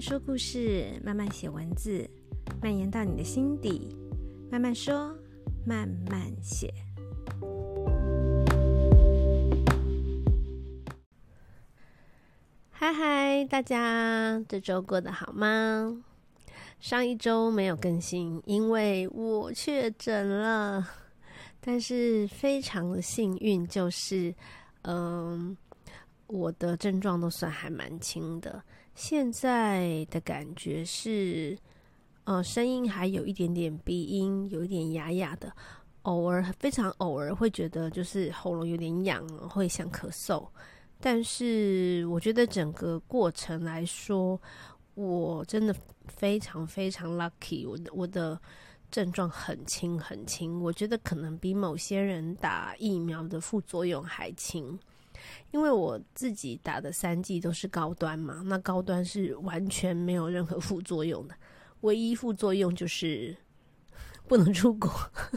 说故事，慢慢写文字，蔓延到你的心底。慢慢说，慢慢写。嗨嗨，大家这周过得好吗？上一周没有更新，因为我确诊了。但是非常的幸运，就是嗯，我的症状都算还蛮轻的。现在的感觉是，呃，声音还有一点点鼻音，有一点哑哑的，偶尔非常偶尔会觉得就是喉咙有点痒，会想咳嗽。但是我觉得整个过程来说，我真的非常非常 lucky，我的我的症状很轻很轻，我觉得可能比某些人打疫苗的副作用还轻。因为我自己打的三剂都是高端嘛，那高端是完全没有任何副作用的，唯一副作用就是 不能出国。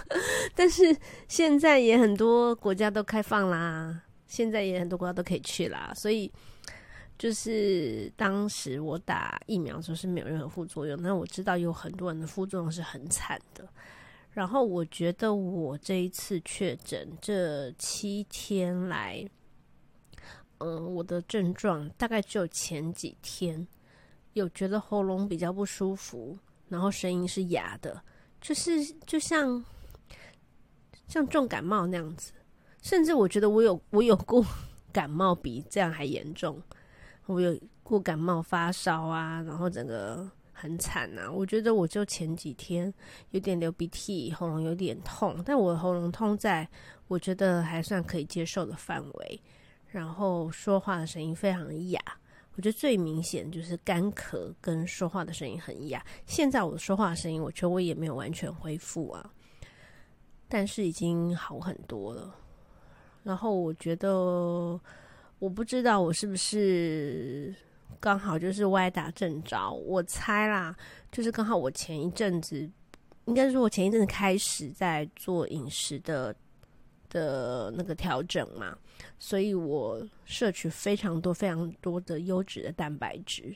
但是现在也很多国家都开放啦，现在也很多国家都可以去啦，所以就是当时我打疫苗的时候是没有任何副作用，那我知道有很多人的副作用是很惨的。然后我觉得我这一次确诊这七天来。嗯，我的症状大概只有前几天有觉得喉咙比较不舒服，然后声音是哑的，就是就像像重感冒那样子，甚至我觉得我有我有过 感冒比这样还严重，我有过感冒发烧啊，然后整个很惨啊。我觉得我就前几天有点流鼻涕，喉咙有点痛，但我喉咙痛在我觉得还算可以接受的范围。然后说话的声音非常哑，我觉得最明显就是干咳跟说话的声音很哑。现在我说话的声音，我觉得我也没有完全恢复啊，但是已经好很多了。然后我觉得，我不知道我是不是刚好就是歪打正着，我猜啦，就是刚好我前一阵子，应该是说我前一阵子开始在做饮食的。的那个调整嘛，所以我摄取非常多、非常多的优质的蛋白质。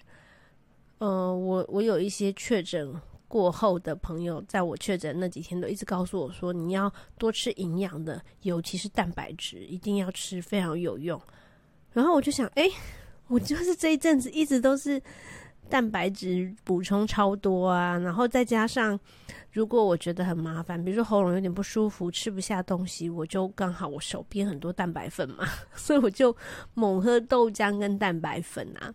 呃，我我有一些确诊过后的朋友，在我确诊那几天都一直告诉我说，你要多吃营养的，尤其是蛋白质，一定要吃，非常有用。然后我就想，哎，我就是这一阵子一直都是。蛋白质补充超多啊，然后再加上，如果我觉得很麻烦，比如说喉咙有点不舒服，吃不下东西，我就刚好我手边很多蛋白粉嘛，所以我就猛喝豆浆跟蛋白粉啊。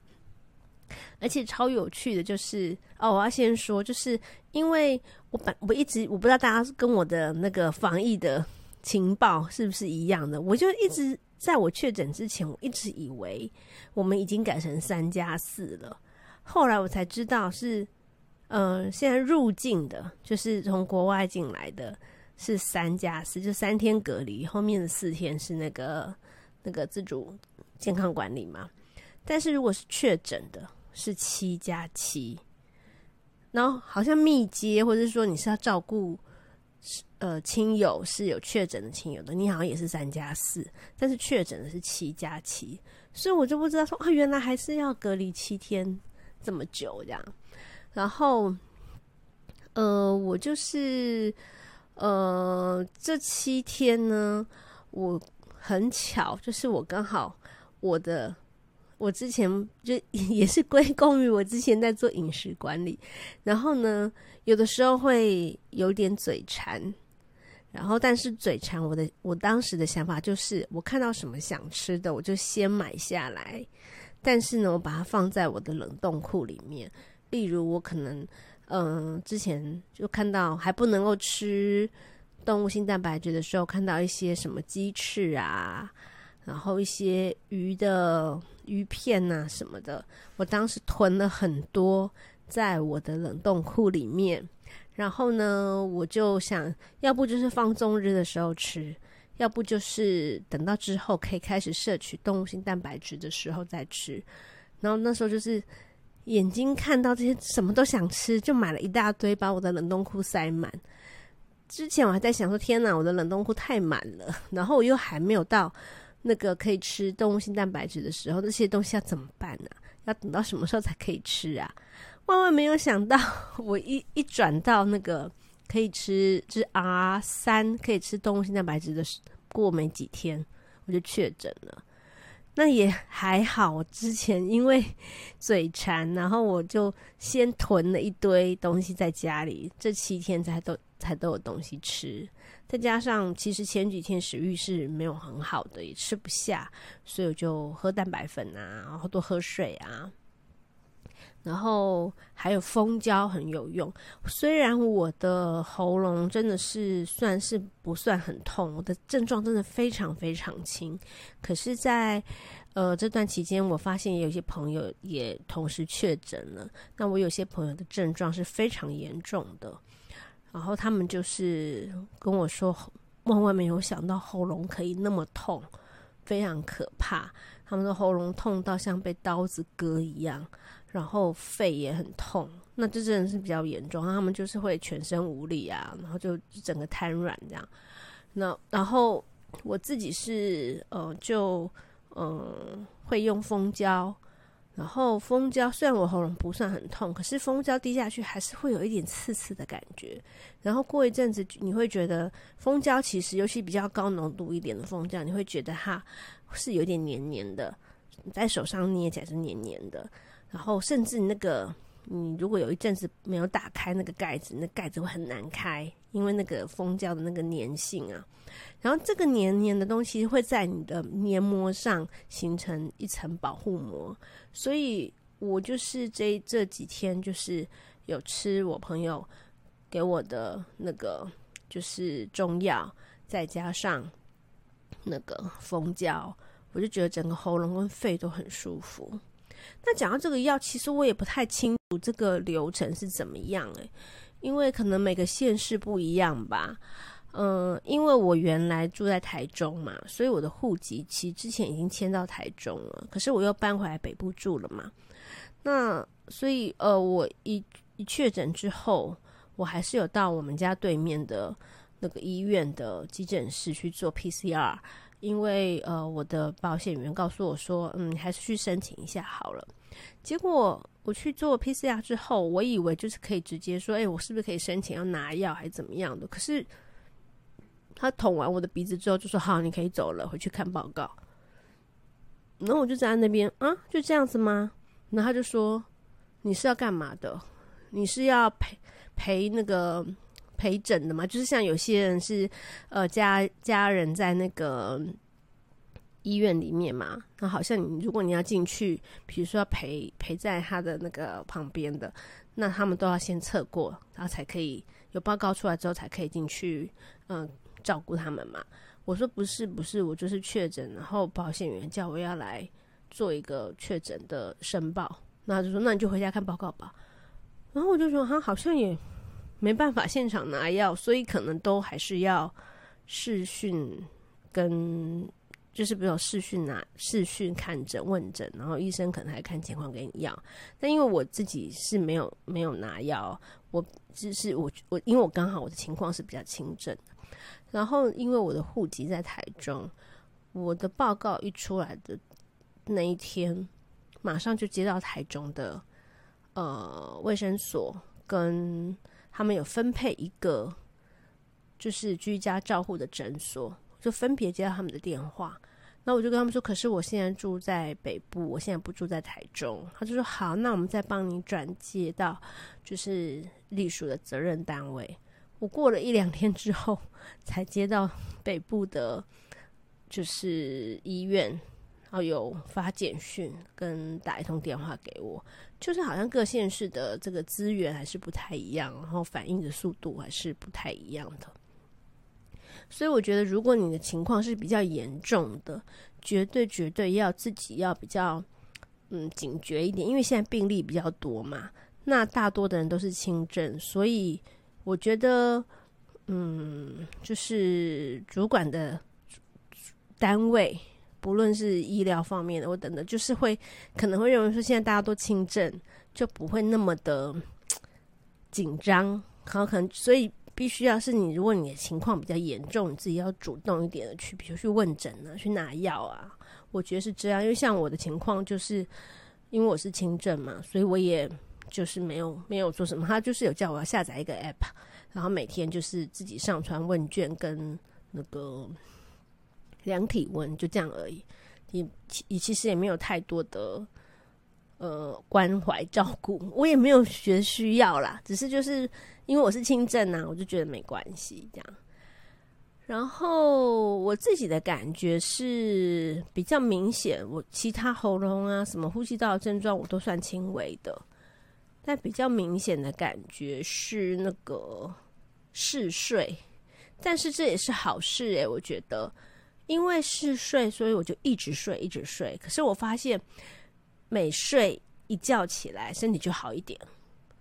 而且超有趣的就是，哦，我要先说，就是因为我本我一直我不知道大家跟我的那个防疫的情报是不是一样的，我就一直在我确诊之前，我一直以为我们已经改成三加四了。后来我才知道是，呃，现在入境的，就是从国外进来的，是三加四，就三天隔离，后面的四天是那个那个自主健康管理嘛。但是如果是确诊的，是七加七，然后好像密接，或者是说你是要照顾呃亲友是有确诊的亲友的，你好像也是三加四，但是确诊的是七加七，所以我就不知道说啊，原来还是要隔离七天。这么久这样，然后，呃，我就是，呃，这七天呢，我很巧，就是我刚好我的，我之前就 也是归功于我之前在做饮食管理，然后呢，有的时候会有点嘴馋，然后但是嘴馋，我的我当时的想法就是，我看到什么想吃的，我就先买下来。但是呢，我把它放在我的冷冻库里面。例如，我可能，嗯、之前就看到还不能够吃动物性蛋白质的时候，看到一些什么鸡翅啊，然后一些鱼的鱼片呐、啊、什么的，我当时囤了很多在我的冷冻库里面。然后呢，我就想要不就是放终日的时候吃。要不就是等到之后可以开始摄取动物性蛋白质的时候再吃，然后那时候就是眼睛看到这些什么都想吃，就买了一大堆，把我的冷冻库塞满。之前我还在想说，天哪，我的冷冻库太满了，然后我又还没有到那个可以吃动物性蛋白质的时候，那些东西要怎么办呢？要等到什么时候才可以吃啊？万万没有想到，我一一转到那个可以吃，就是 R 三可以吃动物性蛋白质的，过没几天我就确诊了。那也还好，我之前因为嘴馋，然后我就先囤了一堆东西在家里，这七天才都才都有东西吃。再加上其实前几天食欲是没有很好的，也吃不下，所以我就喝蛋白粉啊，然后多喝水啊。然后还有蜂胶很有用，虽然我的喉咙真的是算是不算很痛，我的症状真的非常非常轻，可是在，在呃这段期间，我发现有些朋友也同时确诊了。那我有些朋友的症状是非常严重的，然后他们就是跟我说，万万没有想到喉咙可以那么痛，非常可怕。他们的喉咙痛到像被刀子割一样。然后肺也很痛，那这真的是比较严重。他们就是会全身无力啊，然后就整个瘫软这样。那然后我自己是呃，就嗯、呃、会用蜂胶，然后蜂胶虽然我喉咙不算很痛，可是蜂胶滴下去还是会有一点刺刺的感觉。然后过一阵子你会觉得蜂胶其实尤其比较高浓度一点的蜂胶，你会觉得它是有点黏黏的，在手上捏起来是黏黏的。然后，甚至那个，你如果有一阵子没有打开那个盖子，那盖子会很难开，因为那个蜂胶的那个粘性啊。然后，这个黏黏的东西会在你的黏膜上形成一层保护膜。所以我就是这这几天就是有吃我朋友给我的那个就是中药，再加上那个蜂胶，我就觉得整个喉咙跟肺都很舒服。那讲到这个药，其实我也不太清楚这个流程是怎么样诶，因为可能每个县市不一样吧。嗯，因为我原来住在台中嘛，所以我的户籍其实之前已经迁到台中了，可是我又搬回来北部住了嘛。那所以呃，我一一确诊之后，我还是有到我们家对面的那个医院的急诊室去做 PCR。因为呃，我的保险员告诉我说，嗯，还是去申请一下好了。结果我去做 PCR 之后，我以为就是可以直接说，哎，我是不是可以申请要拿药，还是怎么样的？可是他捅完我的鼻子之后，就说好，你可以走了，回去看报告。然后我就在那边，啊，就这样子吗？然后他就说，你是要干嘛的？你是要赔赔那个？陪诊的嘛，就是像有些人是，呃，家家人在那个医院里面嘛，那好像你如果你要进去，比如说要陪陪在他的那个旁边的，那他们都要先测过，然后才可以有报告出来之后才可以进去，嗯、照顾他们嘛。我说不是不是，我就是确诊，然后保险员叫我要来做一个确诊的申报，那就说那你就回家看报告吧。然后我就说他好像也。没办法现场拿药，所以可能都还是要视讯跟，就是比如视讯拿视讯看诊问诊，然后医生可能还看情况给你药。但因为我自己是没有没有拿药，我只是我我因为我刚好我的情况是比较轻症，然后因为我的户籍在台中，我的报告一出来的那一天，马上就接到台中的呃卫生所跟。他们有分配一个，就是居家照护的诊所，就分别接到他们的电话。那我就跟他们说：“可是我现在住在北部，我现在不住在台中。”他就说：“好，那我们再帮你转接到就是隶属的责任单位。”我过了一两天之后，才接到北部的，就是医院。然后有发简讯跟打一通电话给我，就是好像各县市的这个资源还是不太一样，然后反应的速度还是不太一样的。所以我觉得，如果你的情况是比较严重的，绝对绝对要自己要比较嗯警觉一点，因为现在病例比较多嘛，那大多的人都是轻症，所以我觉得嗯，就是主管的单位。不论是医疗方面的，或等等，就是会可能会认为说，现在大家都轻症，就不会那么的紧张。好，可能所以必须要是你，如果你的情况比较严重，你自己要主动一点的去，比如去问诊啊，去拿药啊。我觉得是这样，因为像我的情况就是，因为我是轻症嘛，所以我也就是没有没有做什么。他就是有叫我要下载一个 app，然后每天就是自己上传问卷跟那个量体温，就这样而已。也也其实也没有太多的呃关怀照顾，我也没有觉得需要啦，只是就是因为我是轻症啊，我就觉得没关系这样。然后我自己的感觉是比较明显，我其他喉咙啊、什么呼吸道症状我都算轻微的，但比较明显的感觉是那个嗜睡，但是这也是好事诶，我觉得，因为嗜睡，所以我就一直睡，一直睡。可是我发现每睡一觉起来，身体就好一点，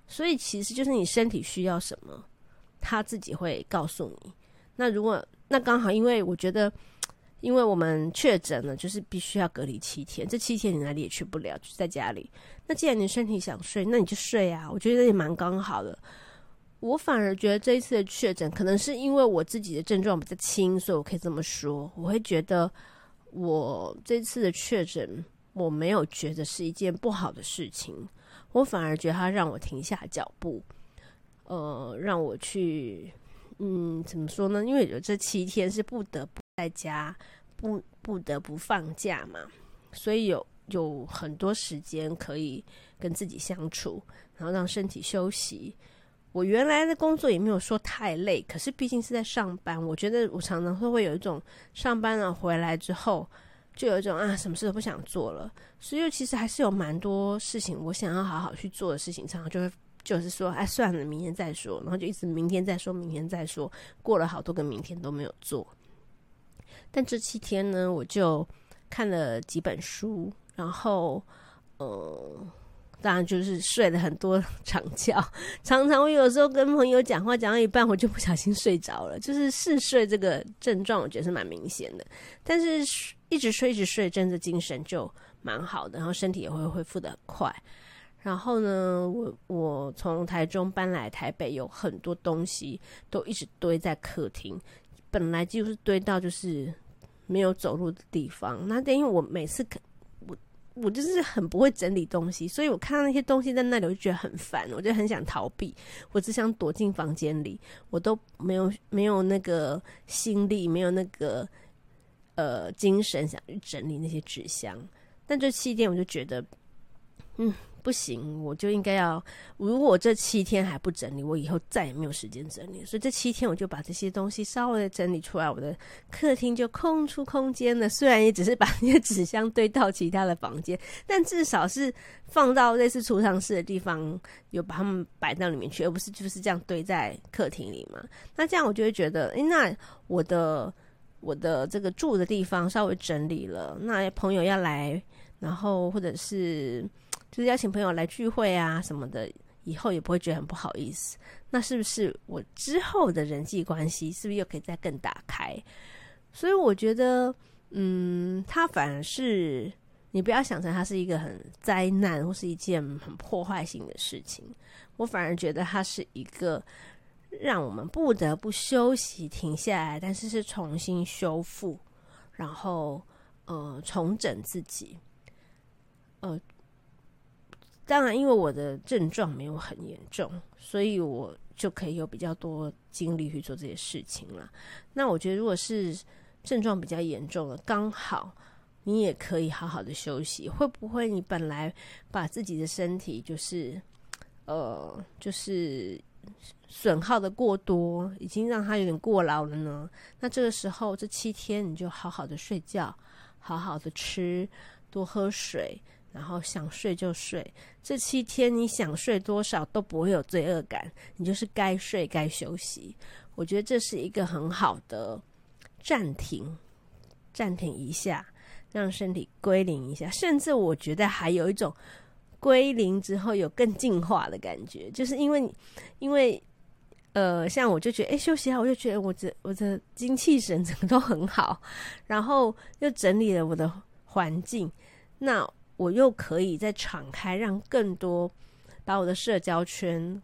所以其实就是你身体需要什么，他自己会告诉你。那如果那刚好，因为我觉得，因为我们确诊了，就是必须要隔离七天。这七天你哪里也去不了，就在家里。那既然你身体想睡，那你就睡啊。我觉得也蛮刚好的。我反而觉得这一次的确诊，可能是因为我自己的症状比较轻，所以我可以这么说。我会觉得我这次的确诊，我没有觉得是一件不好的事情。我反而觉得它让我停下脚步，呃，让我去。嗯，怎么说呢？因为有这七天是不得不在家，不不得不放假嘛，所以有有很多时间可以跟自己相处，然后让身体休息。我原来的工作也没有说太累，可是毕竟是在上班，我觉得我常常会会有一种上班了回来之后，就有一种啊，什么事都不想做了。所以其实还是有蛮多事情我想要好好去做的事情，常常就会。就是说，哎，算了，明天再说，然后就一直明天再说，明天再说，过了好多个明天都没有做。但这七天呢，我就看了几本书，然后，呃，当然就是睡了很多长觉。常常我有时候跟朋友讲话讲到一半，我就不小心睡着了。就是嗜睡这个症状，我觉得是蛮明显的。但是一直睡，一直睡，真的精神就蛮好的，然后身体也会恢复的很快。然后呢，我我从台中搬来台北，有很多东西都一直堆在客厅，本来就是堆到就是没有走路的地方。那等于我每次我就是很不会整理东西，所以我看到那些东西在那里，我就觉得很烦，我就很想逃避，我只想躲进房间里，我都没有没有那个心力，没有那个呃精神想去整理那些纸箱。但这七天我就觉得，嗯。不行，我就应该要。如果这七天还不整理，我以后再也没有时间整理。所以这七天我就把这些东西稍微整理出来，我的客厅就空出空间了。虽然也只是把那些纸箱堆到其他的房间，但至少是放到类似储藏室的地方，有把它们摆到里面去，而不是就是这样堆在客厅里嘛。那这样我就会觉得，诶，那我的我的这个住的地方稍微整理了，那朋友要来，然后或者是。就是邀请朋友来聚会啊什么的，以后也不会觉得很不好意思。那是不是我之后的人际关系是不是又可以再更打开？所以我觉得，嗯，它反而是你不要想成它是一个很灾难或是一件很破坏性的事情。我反而觉得它是一个让我们不得不休息、停下来，但是是重新修复，然后呃重整自己，呃。当然，因为我的症状没有很严重，所以我就可以有比较多精力去做这些事情了。那我觉得，如果是症状比较严重了，刚好你也可以好好的休息。会不会你本来把自己的身体就是呃，就是损耗的过多，已经让它有点过劳了呢？那这个时候，这七天你就好好的睡觉，好好的吃，多喝水。然后想睡就睡，这七天你想睡多少都不会有罪恶感，你就是该睡该休息。我觉得这是一个很好的暂停，暂停一下，让身体归零一下。甚至我觉得还有一种归零之后有更进化的感觉，就是因为因为呃，像我就觉得，诶，休息好，我就觉得我的我的精气神整个都很好，然后又整理了我的环境，那。我又可以再敞开，让更多把我的社交圈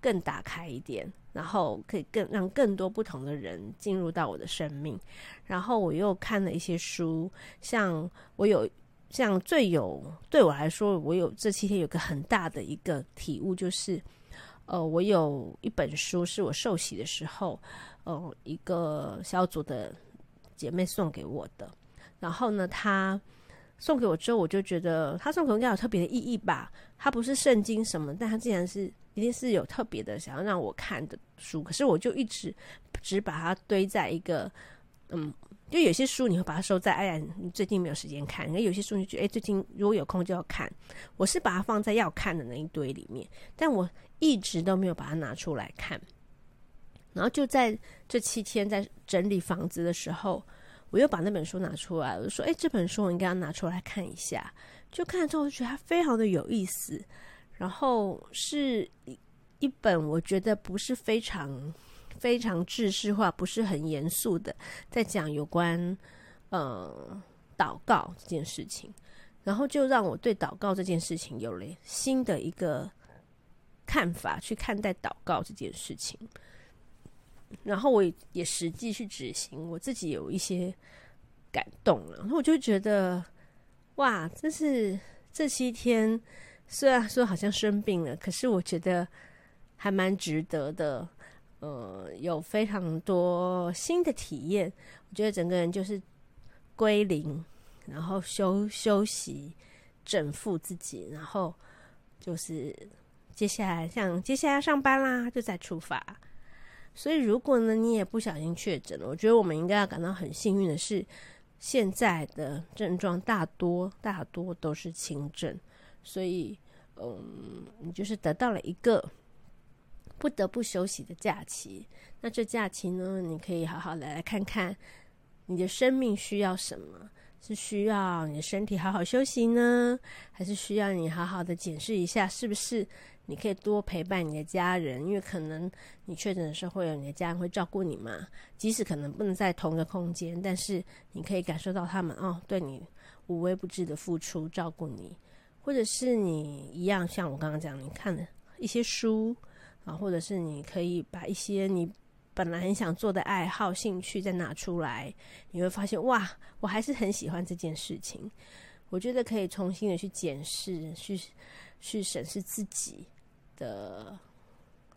更打开一点，然后可以更让更多不同的人进入到我的生命。然后我又看了一些书，像我有像最有对我来说，我有这七天有个很大的一个体悟，就是，呃，我有一本书是我受洗的时候，呃，一个小组的姐妹送给我的。然后呢，她送给我之后，我就觉得他送给我应该有特别的意义吧。它不是圣经什么，但它竟然是一定是有特别的想要让我看的书。可是我就一直只把它堆在一个，嗯。就有些书你会把它收在，哎呀，你最近没有时间看；有些书你觉得，哎，最近如果有空就要看。我是把它放在要看的那一堆里面，但我一直都没有把它拿出来看。然后就在这七天在整理房子的时候，我又把那本书拿出来，我说，哎，这本书我应该要拿出来看一下。就看了之后，我觉得它非常的有意思。然后是一一本我觉得不是非常。非常制式化，不是很严肃的，在讲有关呃祷告这件事情，然后就让我对祷告这件事情有了新的一个看法，去看待祷告这件事情。然后我也也实际去执行，我自己有一些感动了。然后我就觉得，哇，这是这七天虽然说好像生病了，可是我觉得还蛮值得的。呃，有非常多新的体验，我觉得整个人就是归零，然后休休息，整复自己，然后就是接下来像接下来要上班啦，就再出发。所以，如果呢你也不小心确诊了，我觉得我们应该要感到很幸运的是，现在的症状大多大多都是轻症，所以嗯，你就是得到了一个。不得不休息的假期，那这假期呢？你可以好好来来看看，你的生命需要什么？是需要你的身体好好休息呢，还是需要你好好的检视一下，是不是你可以多陪伴你的家人？因为可能你确诊的时候，会有你的家人会照顾你嘛。即使可能不能在同一个空间，但是你可以感受到他们哦，对你无微不至的付出，照顾你，或者是你一样，像我刚刚讲，你看的一些书。啊，或者是你可以把一些你本来很想做的爱好、兴趣再拿出来，你会发现哇，我还是很喜欢这件事情。我觉得可以重新的去检视、去去审视自己的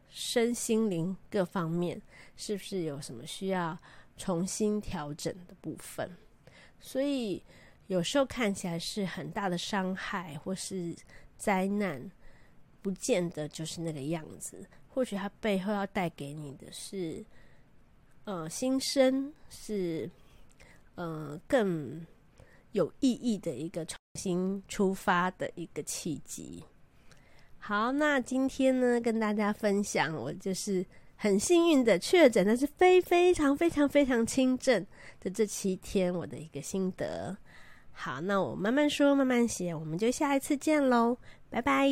身心灵各方面，是不是有什么需要重新调整的部分。所以有时候看起来是很大的伤害或是灾难。不见得就是那个样子，或许它背后要带给你的是，呃，新生，是呃更有意义的一个重新出发的一个契机。好，那今天呢，跟大家分享，我就是很幸运的确诊，但是非非常非常非常轻症的这七天，我的一个心得。好，那我慢慢说，慢慢写，我们就下一次见喽，拜拜。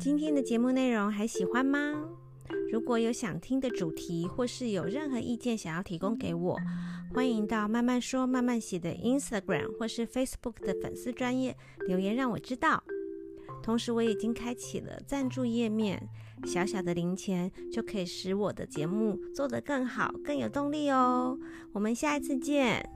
今天的节目内容还喜欢吗？如果有想听的主题，或是有任何意见想要提供给我，欢迎到慢慢说慢慢写的 Instagram 或是 Facebook 的粉丝专页留言让我知道。同时，我已经开启了赞助页面，小小的零钱就可以使我的节目做得更好、更有动力哦。我们下一次见。